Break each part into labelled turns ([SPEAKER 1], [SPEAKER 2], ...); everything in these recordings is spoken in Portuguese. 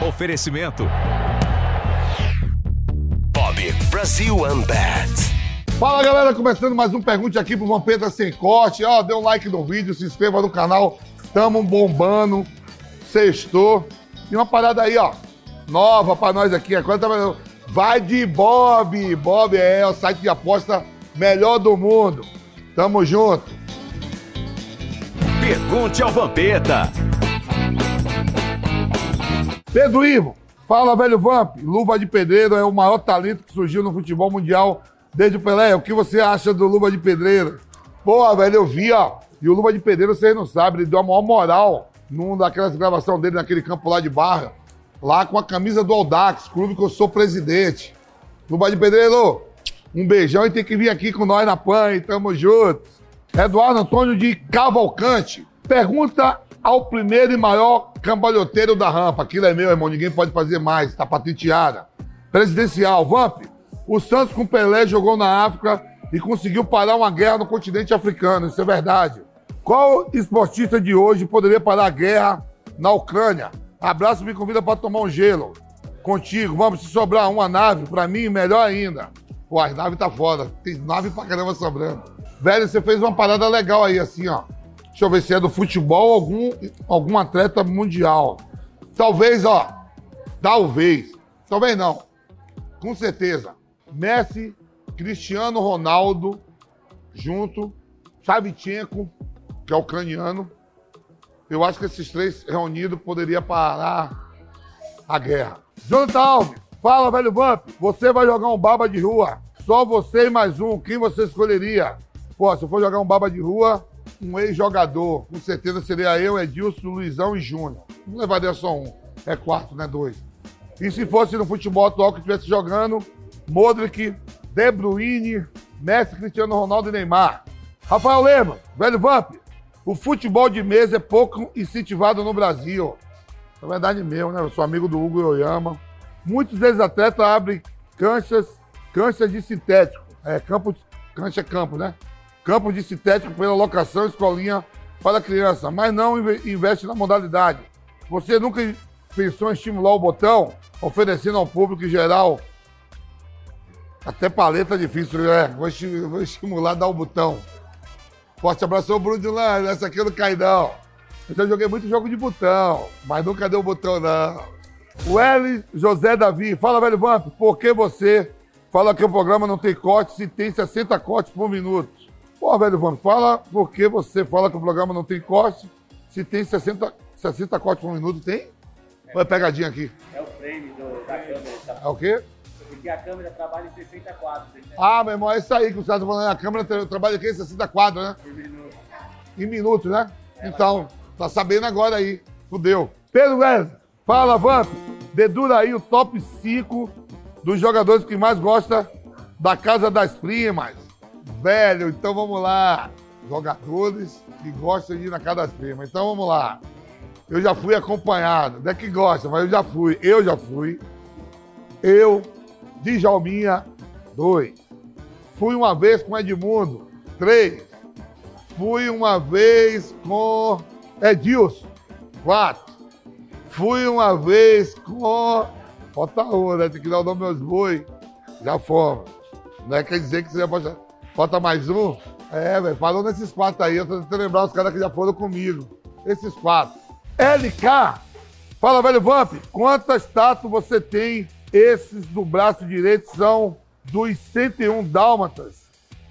[SPEAKER 1] Oferecimento.
[SPEAKER 2] Bob Brasil Unbat.
[SPEAKER 3] Fala galera, começando mais um Pergunte aqui pro Vampeta Sem Corte. Ó, dê um like no vídeo, se inscreva no canal. Tamo bombando. Sextou. E uma parada aí, ó. Nova pra nós aqui. Agora tá... Vai de Bob. Bob é o site de aposta melhor do mundo. Tamo junto.
[SPEAKER 1] Pergunte ao Vampeta.
[SPEAKER 3] Pedro Ivo, fala velho Vamp. Luva de Pedreiro é o maior talento que surgiu no futebol mundial desde o Pelé. O que você acha do Luva de Pedreiro? Pô, velho, eu vi, ó. E o Luva de Pedreiro, vocês não sabem, ele deu a maior moral numa daquelas gravações dele naquele campo lá de Barra. Lá com a camisa do Aldax, clube que eu sou presidente. Luva de Pedreiro, um beijão e tem que vir aqui com nós na PAN, tamo junto. Eduardo Antônio de Cavalcante. Pergunta ao primeiro e maior cambalhoteiro da rampa. Aquilo é meu, irmão, ninguém pode fazer mais, tá patenteada. Presidencial, Vamp. O Santos com Pelé jogou na África e conseguiu parar uma guerra no continente africano, isso é verdade. Qual esportista de hoje poderia parar a guerra na Ucrânia? Abraço, me convida para tomar um gelo. Contigo, vamos se sobrar uma nave, para mim, melhor ainda. Pô, a nave tá foda. Tem nave pra caramba sobrando. Velho, você fez uma parada legal aí, assim, ó. Deixa eu ver se é do futebol algum, algum atleta mundial. Talvez, ó. Talvez. Talvez não. Com certeza. Messi, Cristiano Ronaldo, junto. Savchenko, que é ucraniano. Eu acho que esses três reunidos poderiam parar a guerra. Jonathan Alves, fala, velho Vamp. Você vai jogar um baba de rua. Só você e mais um. Quem você escolheria? Pô, se eu for jogar um baba de rua, um ex-jogador. Com certeza seria eu, Edilson, Luizão e Júnior. Não levaria só um. É quarto, né? Dois. E se fosse no futebol atual que estivesse jogando, Modric, De Bruyne, Messi, Cristiano Ronaldo e Neymar. Rafael Lema, velho Vamp, o futebol de mesa é pouco incentivado no Brasil. É verdade mesmo, né? Eu sou amigo do Hugo Yoyama. Muitos ex-atletas abrem canchas, canchas de sintético. É, campo, cancha é campo, né? Campo de sintético pela locação, escolinha para criança, mas não investe na modalidade. Você nunca pensou em estimular o botão, oferecendo ao público em geral? Até paleta é difícil, né? Vou, estimular dar o botão. Forte abraço ao Bruno de Lã, essa aqui é do Caidão. Eu já joguei muito jogo de botão, mas nunca deu botão, não. O L. José Davi, fala, velho Vamp, por que você fala que o programa não tem corte se tem 60 cortes por minuto? Pô, velho Vamp, fala por que você fala que o programa não tem corte se tem 60, 60 cortes por minuto. Tem? É. Ou é pegadinha aqui?
[SPEAKER 4] É o frame do, da câmera. Tá?
[SPEAKER 3] É o quê?
[SPEAKER 4] Porque a câmera trabalha em 60 quadros.
[SPEAKER 3] Ah, meu irmão, é isso aí que você está falando. A câmera trabalha aqui em 60 quadros, né?
[SPEAKER 4] Por minuto.
[SPEAKER 3] Em minuto, né? É, então, tá sabendo agora aí. Fudeu. Pedro Wesley, fala, Vamp. Dedura aí o top 5 dos jogadores que mais gosta da Casa das Primas. Velho, então vamos lá. Jogadores que gostam de ir na Casa das Primas. Então vamos lá. Eu já fui acompanhado. Não é que gosta, mas eu já fui. Eu já fui. Eu, Djalminha, dois. Fui uma vez com Edmundo, três. Fui uma vez com Edilson, quatro. Fui uma vez com. Falta um, né? Tem que dar o nome aos boi. Já fomos. Não é quer dizer que você já pode. Falta mais um? É, velho. Falou nesses quatro aí. Eu tô tentando lembrar os caras que já foram comigo. Esses quatro. LK. Fala, velho Vamp. Quantas tatuas você tem esses do braço direito são dos 101 dálmatas.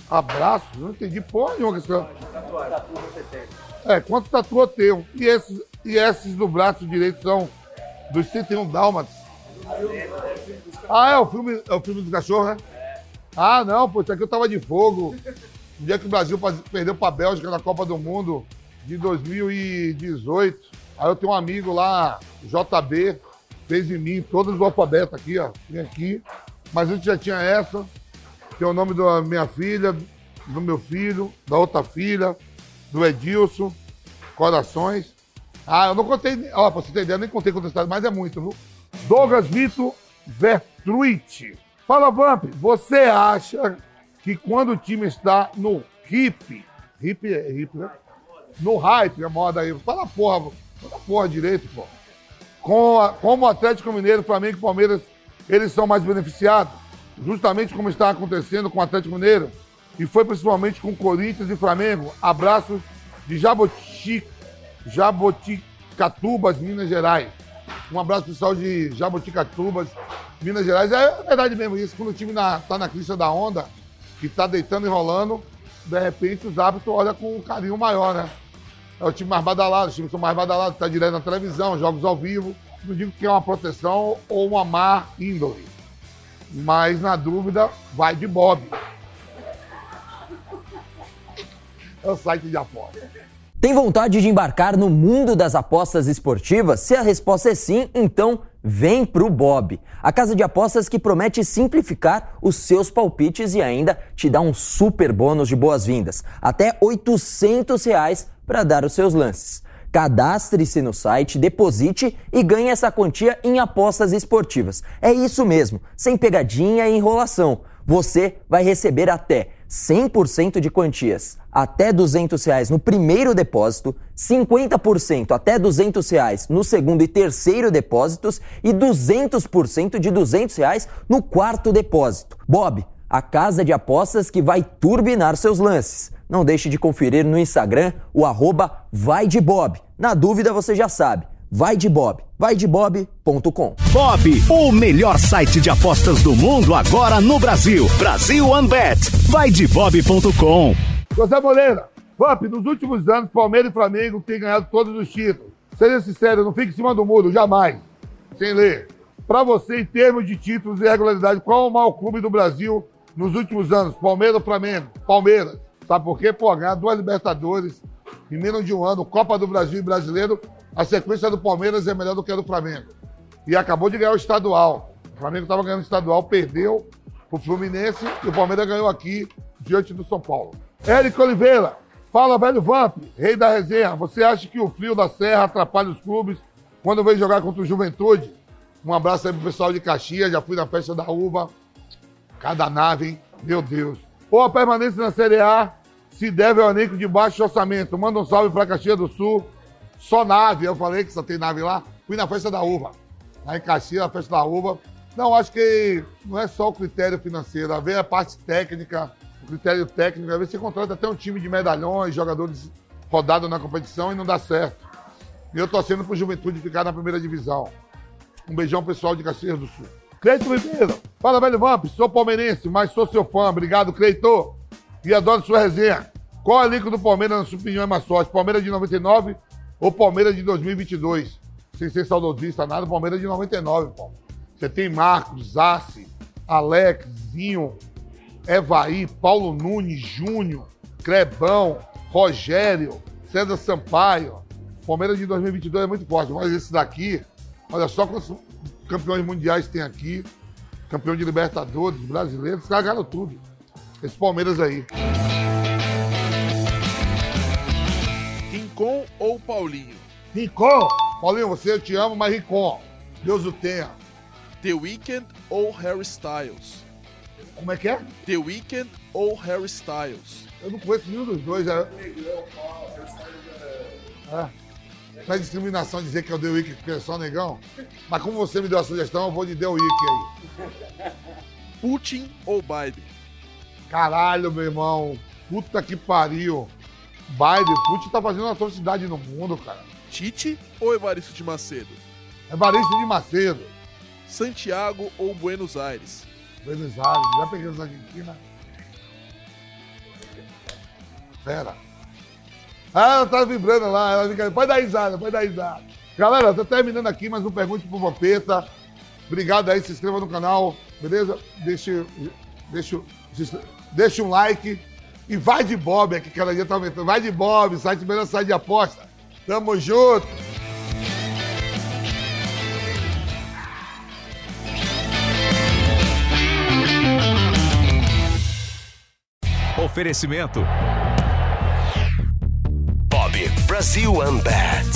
[SPEAKER 3] Abraço? Não entendi porra nenhuma. Tatuas você tem? É, quantos tatuas eu tenho? E esses, e esses do braço direito são dos 101 dálmatas. Ah, é o filme, é o filme do cachorro, né? Ah, não, pô, isso aqui eu tava de fogo. No dia que o Brasil perdeu pra Bélgica na Copa do Mundo de 2018. Aí eu tenho um amigo lá, JB, fez em mim todos os alfabetos aqui, ó. Tem aqui. Mas a gente já tinha essa. Tem o nome da minha filha, do meu filho, da outra filha, do Edilson, Corações. Ah, eu não contei, ó, pra você ter ideia, eu nem contei quantas cidades, mas é muito, viu? Douglas Vito Vertruit. Fala, Vamp, você acha que quando o time está no hip, hip é hip, né? No hype, a moda aí, fala porra, fala porra direito, pô. com a- como o Atlético Mineiro, Flamengo e Palmeiras, eles são mais beneficiados, justamente como está acontecendo com o Atlético Mineiro, e foi principalmente com Corinthians e Flamengo. Abraço de Jaboti, Jaboticatubas, Minas Gerais. Um abraço pessoal de Jaboticatubas, Minas Gerais. É verdade mesmo isso, quando o time na, tá na crista da onda, que tá deitando e rolando, de repente os árbitros olham com um carinho maior, né? É o time mais badalado, os times são mais badalados, tá direto na televisão, jogos ao vivo. Não digo que é uma proteção ou uma má índole. Mas na dúvida, vai de Bob. É o site de aposta.
[SPEAKER 5] Tem vontade de embarcar no mundo das apostas esportivas? Se a resposta é sim, então vem pro Bob. A casa de apostas que promete simplificar os seus palpites e ainda te dá um super bônus de boas-vindas. Até 800 reais para dar os seus lances. Cadastre-se no site, deposite e ganhe essa quantia em apostas esportivas. É isso mesmo, sem pegadinha e enrolação. Você vai receber até 100% de quantias até 200 reais no primeiro depósito, 50% até 200 reais no segundo e terceiro depósitos e 200% de 200 reais no quarto depósito. Bob, a casa de apostas que vai turbinar seus lances. Não deixe de conferir no Instagram o arroba vai de Bob. Na dúvida você já sabe, vai de Bob, vaidebob.com.
[SPEAKER 1] Bob, o melhor site de apostas do mundo agora no Brasil. Brasil OneBet. Vai de bob.com.
[SPEAKER 3] José Moreira, Vamp, nos últimos anos, Palmeiras e Flamengo têm ganhado todos os títulos. Seja sincero, não fique em cima do muro, jamais. Sem ler. Para você, em termos de títulos e regularidade, qual é o maior clube do Brasil nos últimos anos? Palmeiras ou Flamengo? Palmeiras. Sabe por quê? Pô, ganhar duas Libertadores em menos de um ano, Copa do Brasil e Brasileiro, a sequência do Palmeiras é melhor do que a do Flamengo. E acabou de ganhar o estadual. O Flamengo estava ganhando o estadual, perdeu o Fluminense e o Palmeiras ganhou aqui diante do São Paulo. Érico Oliveira, fala velho Vamp, rei da resenha. Você acha que o frio da serra atrapalha os clubes quando vem jogar contra o Juventude? Um abraço aí pro pessoal de Caxias, já fui na festa da uva. Cada nave, hein? Meu Deus. Ou a permanência na Série A se deve ao elenco de baixo orçamento. Manda um salve pra Caxias do Sul. Só nave, eu falei que só tem nave lá. Fui na festa da uva. Lá em Caxias, na festa da uva. Não, acho que não é só o critério financeiro, a ver a parte técnica, o critério técnico, às vezes você contrata até um time de medalhões, jogadores rodados na competição e não dá certo. E eu torcendo pro Juventude ficar na primeira divisão. Um beijão pessoal de Caxias do Sul. Cleito Ribeiro, fala velho Vamp, sou palmeirense, mas sou seu fã. Obrigado, Cleito. E adoro sua resenha. Qual é o elenco do Palmeiras, na sua opinião, é mais forte? Palmeiras de 99 ou Palmeiras de 2022? Sem ser saudosista, nada, Palmeiras de 99, pô. Você tem Marcos, Zassi, Alex, Zinho, Evaí, Paulo Nunes, Júnior, Crebão, Rogério, César Sampaio. Palmeiras de 2022 é muito forte, mas esse daqui, olha só quantos campeões mundiais tem aqui, campeão de Libertadores, brasileiros, ganharam tudo. Esse Palmeiras aí.
[SPEAKER 6] Ou Paulinho?
[SPEAKER 3] Rincon, Paulinho, você eu te amo, mas Rincon, Deus o tenha.
[SPEAKER 6] The Weeknd ou Harry Styles?
[SPEAKER 3] Como é que é?
[SPEAKER 6] The Weeknd ou Harry Styles?
[SPEAKER 3] Eu não conheço nenhum dos dois. É. É. Não é discriminação dizer que é o The Week porque é só negão. Mas como você me deu a sugestão, eu vou de The Week aí.
[SPEAKER 6] Putin ou Biden?
[SPEAKER 3] Caralho, meu irmão. Puta que pariu. Biden, Putin tá fazendo uma atrocidade no mundo, cara.
[SPEAKER 6] Tite ou Evaristo de Macedo?
[SPEAKER 3] É Varisto de Macedo.
[SPEAKER 6] Santiago ou Buenos Aires?
[SPEAKER 3] Buenos Aires, já peguei os Argentina. Fera. Ah, ela tá vibrando lá, ela fica. Pode dar risada, pode dar risada. Galera, tô terminando aqui mais um Pergunte pro Vampeta. Obrigado aí, se inscreva no canal, beleza? Deixa, deixa, deixa um like e vai de Bob aqui, cada dia tá aumentando. Vai de Bob, site melhor site de aposta. Tamo junto.
[SPEAKER 1] Oferecimento.
[SPEAKER 2] Bob Brasil OneBet.